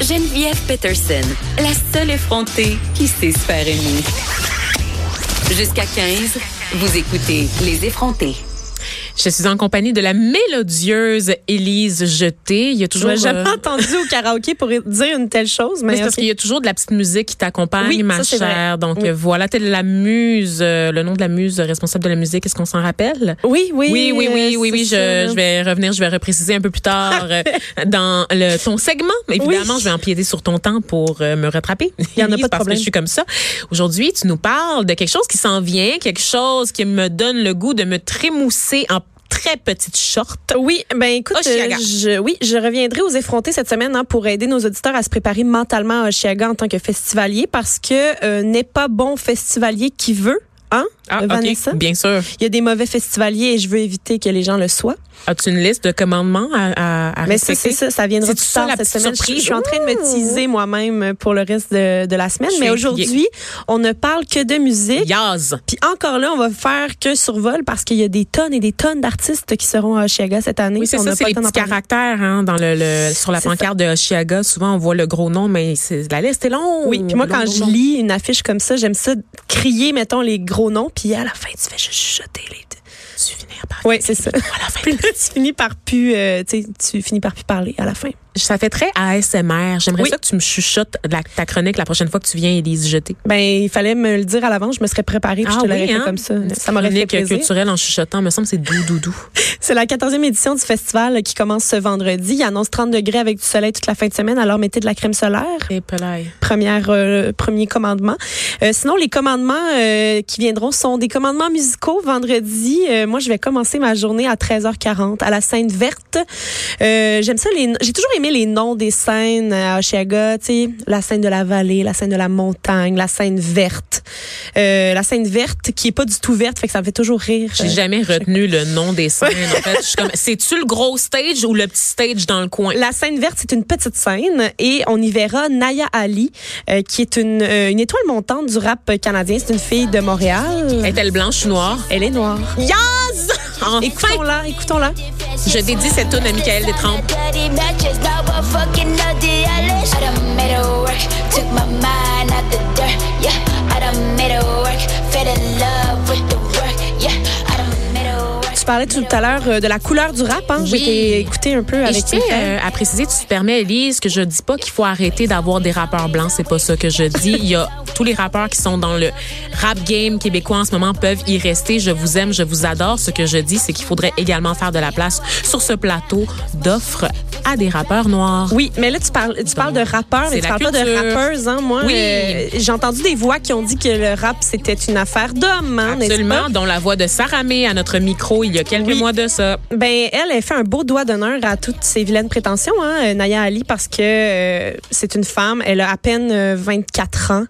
Geneviève Peterson, la seule effrontée qui sait se. Jusqu'à 15, vous écoutez Les effrontés. Je suis en compagnie de la mélodieuse Élise Jeté. Il y a toujours. Je jamais euh, entendu au karaoké pour dire une telle chose, mais, mais c'est parce qu'il y a toujours de la petite musique qui t'accompagne, Oui, ma ça, chère. Donc Oui. voilà, t'es la muse, euh, le nom de la muse responsable de la musique. Est-ce qu'on s'en rappelle? oui, oui, Oui, oui, oui, oui, oui. Je, je vais revenir, je vais repréciser un peu plus tard euh, dans le, ton segment. Évidemment, je vais empiéter sur ton temps pour me rattraper. Il y en a pas de parce problème. que je suis comme ça. Aujourd'hui, tu nous parles de quelque chose qui s'en vient, quelque chose qui me donne le goût de me trémousser en très petite short. Oui, ben écoute, Oshiaga. euh, je, oui, je reviendrai aux effrontés cette semaine hein, pour aider nos auditeurs à se préparer mentalement à Oshiaga en tant que festivalier parce que euh, n'est pas bon festivalier qui veut, hein, Ah, euh, Vanessa? ok, bien sûr. Il y a des mauvais festivaliers et je veux éviter que les gens le soient. As-tu une liste de commandements à, à, à Mais ça, respecter? c'est ça, ça viendra plus ça, tard cette semaine. Je, surprise? je suis en train de me teaser moi-même pour le reste de, de la semaine. Mais aujourd'hui, on ne parle que de musique. Yaz. Puis encore là, on va faire que survol parce qu'il y a des tonnes et des tonnes d'artistes qui seront à Oshiaga cette année. Oui, c'est ça, c'est les petits caractères hein, dans le, le sur la pancarte de Oshiaga. Souvent, on voit le gros nom, mais la liste est longue. Oui, puis moi, Long, quand long, je lis une affiche comme ça, j'aime ça crier, mettons, les gros noms, puis à la fin, tu fais juste chuchoter les... tu finis par Oui, c'est ça. à la fin. Tu finis par plus, euh, tu finis par plus parler à la fin. Ça fait très ASMR. J'aimerais Oui. ça que tu me chuchotes la- ta chronique la prochaine fois que tu viens, Élise Jeter. Ben, il fallait me le dire à l'avance, je me serais préparée, puis je te l'aurais fait comme ça. Ça m'aurait fait hein? Plaisir. culturelle en chuchotant, me semble, c'est doux, doux, doux. C'est la 14e édition du festival qui commence ce vendredi. Il annonce 30 degrés avec du soleil toute la fin de semaine, alors mettez de la crème solaire. Et pelaille. Première, euh, premier commandement. Euh, sinon, les commandements euh, qui viendront sont des commandements musicaux. Vendredi, euh, moi, je vais commencer ma journée à 13h40 à la Seine Verte. J'aime ça. les- J'ai toujours aimé les noms des scènes à Oshiaga. Tu sais, la scène de la vallée, la scène de la montagne, la scène verte. Euh, la scène verte qui est pas du tout verte, fait que ça me fait toujours rire. J'ai Euh, jamais retenu le nom des scènes. En fait, je suis comme, c'est-tu le gros stage ou le petit stage dans le coin? La scène verte, c'est une petite scène et on y verra Naya Ali, euh, qui est une, euh, une étoile montante du rap canadien. C'est une fille de Montréal. Est-elle blanche ou noire? Elle est noire. Yaz! Enfin! Écoutons-la, écoutons-la. Je dédie cette tune à Michael Détrempe. I fucking know the. I done made it work, took my mind out the dirt. Yeah, I done made it work, fell in love with the parlais tout à l'heure euh, de la couleur du rap. Hein? Oui. J'ai été écouter un peu je avec frères. euh, à préciser, tu te permets, Elise, que je dis pas qu'il faut arrêter d'avoir des rappeurs blancs. C'est pas ça que je dis. Il y a tous les rappeurs qui sont dans le rap game québécois en ce moment peuvent y rester. Je vous aime, je vous adore. Ce que je dis, c'est qu'il faudrait également faire de la place sur ce plateau d'offres à des rappeurs noirs. Oui, mais là, tu parles, tu parles de rappeurs, mais tu parles pas de rappeuses. Hein? Moi, Oui. euh, j'ai entendu des voix qui ont dit que le rap, c'était une affaire d'hommes. Hein, Absolument, pas? dont la voix de Sarah May à notre micro il y a quelques Oui. mois de ça. Ben, elle, elle fait un beau doigt d'honneur à toutes ses vilaines prétentions, hein, euh, Naya Ali, parce que euh, c'est une femme. Elle a à peine euh, 24 ans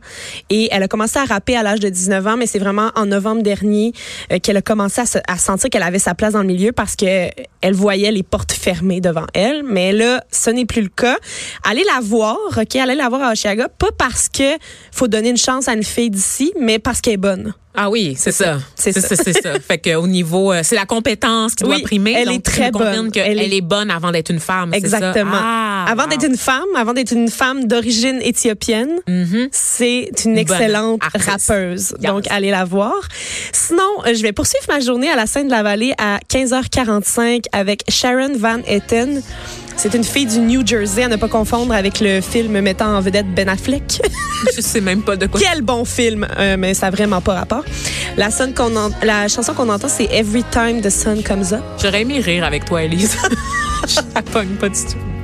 et elle a commencé à rapper à l'âge de 19 ans, mais c'est vraiment en novembre dernier euh, qu'elle a commencé à, se- à sentir qu'elle avait sa place dans le milieu parce que euh, elle voyait les portes fermées devant elle. Mais là, ce n'est plus le cas. Allez la voir, ok, allez la voir à Oshiaga, pas parce que faut donner une chance à une fille d'ici, mais parce qu'elle est bonne. Ah oui, c'est ça. C'est C'est ça. ça, c'est ça. Fait que au niveau, euh, c'est la compétence qui doit Oui, primer. elle Donc, est très bonne. Elle est... est- bonne avant d'être une femme. ça? Exactement. Ah, avant wow. d'être une femme, avant d'être une femme d'origine éthiopienne, Mhm. c'est une excellente rappeuse. Yes. Donc, allez la voir. Sinon, euh, je vais poursuivre ma journée à la scène de la vallée à 15h45 avec Sharon Van Etten. C'est une fille du New Jersey, à ne pas confondre avec le film mettant en vedette Ben Affleck. Je sais même pas de quoi. Quel bon film, euh, mais ça n'a vraiment pas rapport. La, sonne qu'on en- la chanson qu'on entend, c'est Every Time the Sun Comes Up. J'aurais aimé rire avec toi, Elise. Je la pogne pas du tout.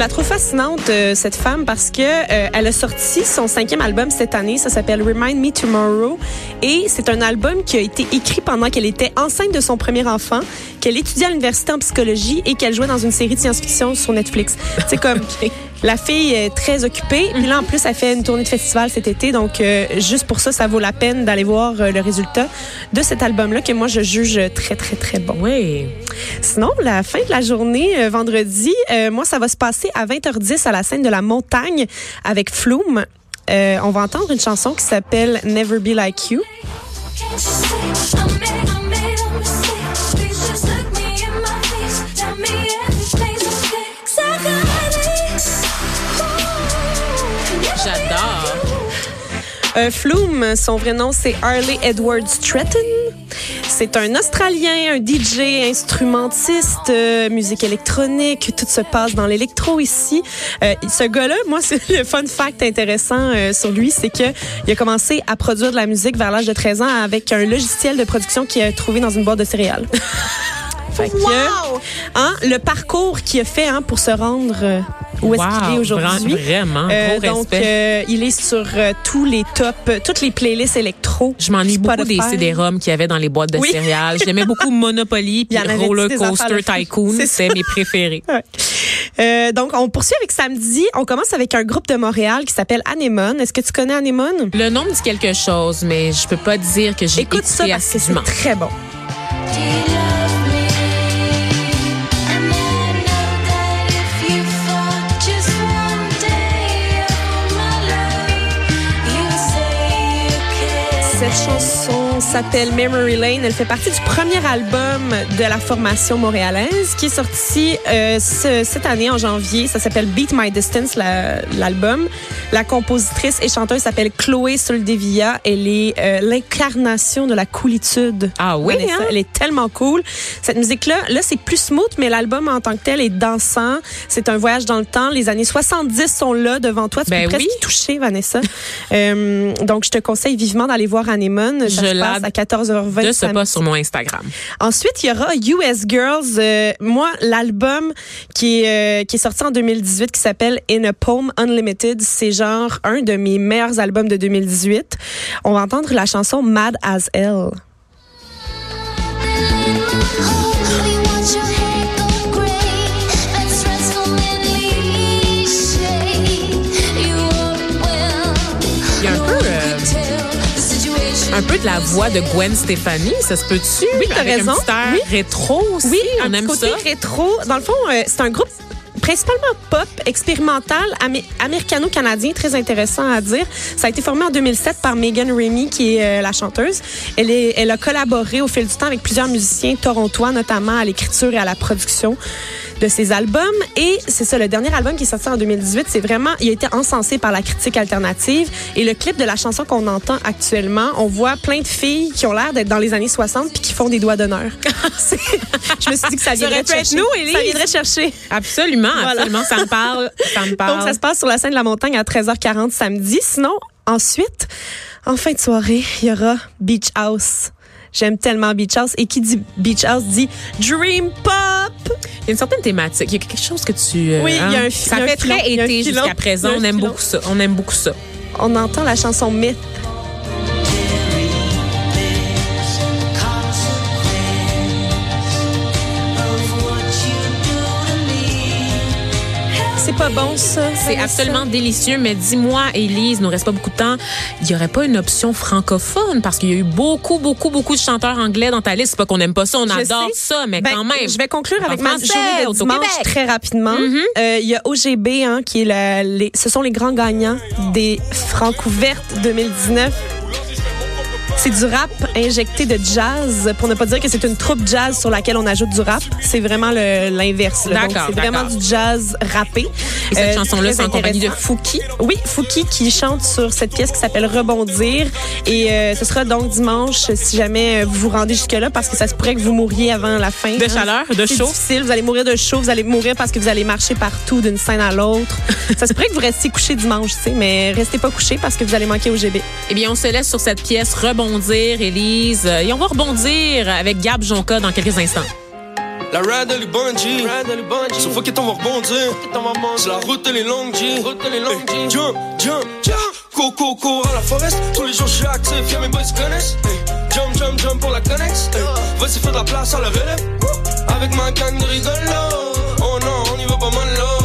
La trouve fascinante, euh, cette femme, parce que euh, elle a sorti son cinquième album cette année. Ça s'appelle Remind Me Tomorrow. Et c'est un album qui a été écrit pendant qu'elle était enceinte de son premier enfant, qu'elle étudiait à l'université en psychologie et qu'elle jouait dans une série de science-fiction sur Netflix. C'est comme... La fille est très occupée. Puis là, en plus, elle fait une tournée de festival cet été. Donc, euh, juste pour ça, ça vaut la peine d'aller voir euh, le résultat de cet album-là que moi, je juge très, très, très bon. Oui. Sinon, la fin de la journée, euh, vendredi, euh, moi, ça va se passer à 20h10 à la scène de la montagne avec Flume. Euh, on va entendre une chanson qui s'appelle Never Be Like You. Euh, Flume, son vrai nom, c'est Harley Edward Stratton. C'est un Australien, un DJ, instrumentiste, euh, musique électronique. Tout se passe dans l'électro ici. Euh, ce gars-là, moi, c'est le fun fact intéressant euh, sur lui, c'est que il a commencé à produire de la musique vers l'âge de 13 ans avec un logiciel de production qu'il a trouvé dans une boîte de céréales. Fait que, hein, le parcours qu'il a fait hein, pour se rendre où est-ce qu'il est Wow, aujourd'hui? vra- Vraiment, Euh, gros donc, respect. euh, il est sur euh, tous les tops, euh, toutes les playlists électro. Je m'ennuie beaucoup des. CD-ROM qu'il y avait dans les boîtes de Oui. céréales. J'aimais beaucoup Monopoly puis Roller Coaster. Tycoon. C'est C'était mes préférés. Ouais. Euh, donc, on poursuit avec samedi. On commence avec un groupe de Montréal qui s'appelle Anemone. Est-ce que tu connais Anemone? Le nom me dit quelque chose, mais je peux pas dire que j'ai Écoute ça écouté parce que c'est très bon. S'appelle Memory Lane. Elle fait partie du premier album de la formation montréalaise qui est sorti euh, ce- cette année en janvier. Ça s'appelle Beat My Distance, la- l'album. La compositrice et chanteuse s'appelle Chloé Soldevilla. Elle est euh, l'incarnation de la coolitude. Ah oui, Vanessa. hein? Elle est tellement cool. Cette musique-là, là, c'est plus smooth, mais l'album en tant que tel est dansant. C'est un voyage dans le temps. Les années 70 sont là devant toi. Tu Ben peux presque oui. y toucher, Vanessa. Euh, donc, je te conseille vivement d'aller voir Anemone. Ça Je à 14h20. De ce pas sur mon Instagram. Ensuite, il y aura US Girls. Euh, moi, l'album qui est, euh, qui est sorti en 2018 qui s'appelle In a Poem Unlimited, c'est genre un de mes meilleurs albums de 2018. On va entendre la chanson Mad as Hell. Un peu de la voix de Gwen Stefani, ça se peut-tu? Oui, t'as raison. Un Oui. rétro aussi. Oui, on un aime côté ça. rétro. Dans le fond, euh, c'est un groupe principalement pop, expérimental, amé- américano-canadien, très intéressant à dire. Ça a été formé en 2007 par Megan Remy, qui est euh, la chanteuse. Elle, est, elle a collaboré au fil du temps avec plusieurs musiciens torontois, notamment à l'écriture et à la production de ses albums. Et c'est ça, le dernier album qui est sorti en 2018, c'est vraiment, il a été encensé par la critique alternative. Et le clip de la chanson qu'on entend actuellement, on voit plein de filles qui ont l'air d'être dans les années 60 puis qui font des doigts d'honneur. Je me suis dit que ça viendrait chercher. nous. Ça viendrait chercher. Absolument, Voilà. absolument. Ça me parle. Ça me parle. Donc, ça se passe sur la scène de la montagne à 13h40 samedi. Sinon, ensuite, en fin de soirée, il y aura Beach House. J'aime tellement Beach House. Et qui dit Beach House dit Dream Pop. Il y a une certaine thématique. Il y a quelque chose que tu. euh, Oui, il y a un fi- Ça il y a un fait filon, très un été jusqu'à présent. un On aime beaucoup ça. On aime beaucoup ça. On entend la chanson Myth. Pas bon, ça. C'est absolument délicieux, mais dis-moi, Élise, il nous reste pas beaucoup de temps. Il n'y aurait pas une option francophone? Parce qu'il y a eu beaucoup, beaucoup, beaucoup de chanteurs anglais dans ta liste. C'est pas qu'on n'aime pas ça, on Je adore sais. ça, mais Ben, quand même. Je vais conclure En avec ma journée de dimanche très rapidement. Mhm. Euh, Il y a OGB, hein, qui est la- les, ce sont les grands gagnants des Francouvertes 2019. C'est du rap injecté de jazz, pour ne pas dire que c'est une troupe jazz sur laquelle on ajoute du rap. C'est vraiment l'inverse. D'accord, C'est vraiment du jazz rappé. Et cette Euh, chanson-là, c'est en compagnie de. Fouki? Oui, Fouki qui chante sur cette pièce qui s'appelle Rebondir. Et euh, ce sera donc dimanche si jamais euh, vous vous rendez jusque-là parce que ça se pourrait que vous mouriez avant la fin. De hein. chaleur, de C'est chaud? difficile. Vous allez mourir de chaud. Vous allez mourir parce que vous allez marcher partout d'une scène à l'autre. ça se pourrait que vous restiez couché dimanche, tu sais, mais restez pas couché parce que vous allez manquer au GB. Eh bien, on se laisse sur cette pièce rebondir, Élise. Euh, Et on va rebondir avec Gab Jonca dans quelques instants. La ride elle est bungee, sauf faut qu'on va rebondir. C'est la route elle est longue G. Hey, Jump, jump, jump. Coco, cours à la forest. Tous les jours je suis actif, y'a mes boys qui connaissent. Hey, Jump, jump, jump pour la connexe. Hey, Vas-y fais de la place à la relève. Avec ma gang de rigolos. Oh non, on y va pas mal là.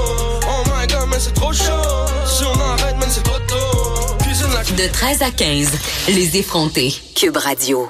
Oh my god, mais c'est trop chaud. De 13 à 15, les effrontés. Cube Radio.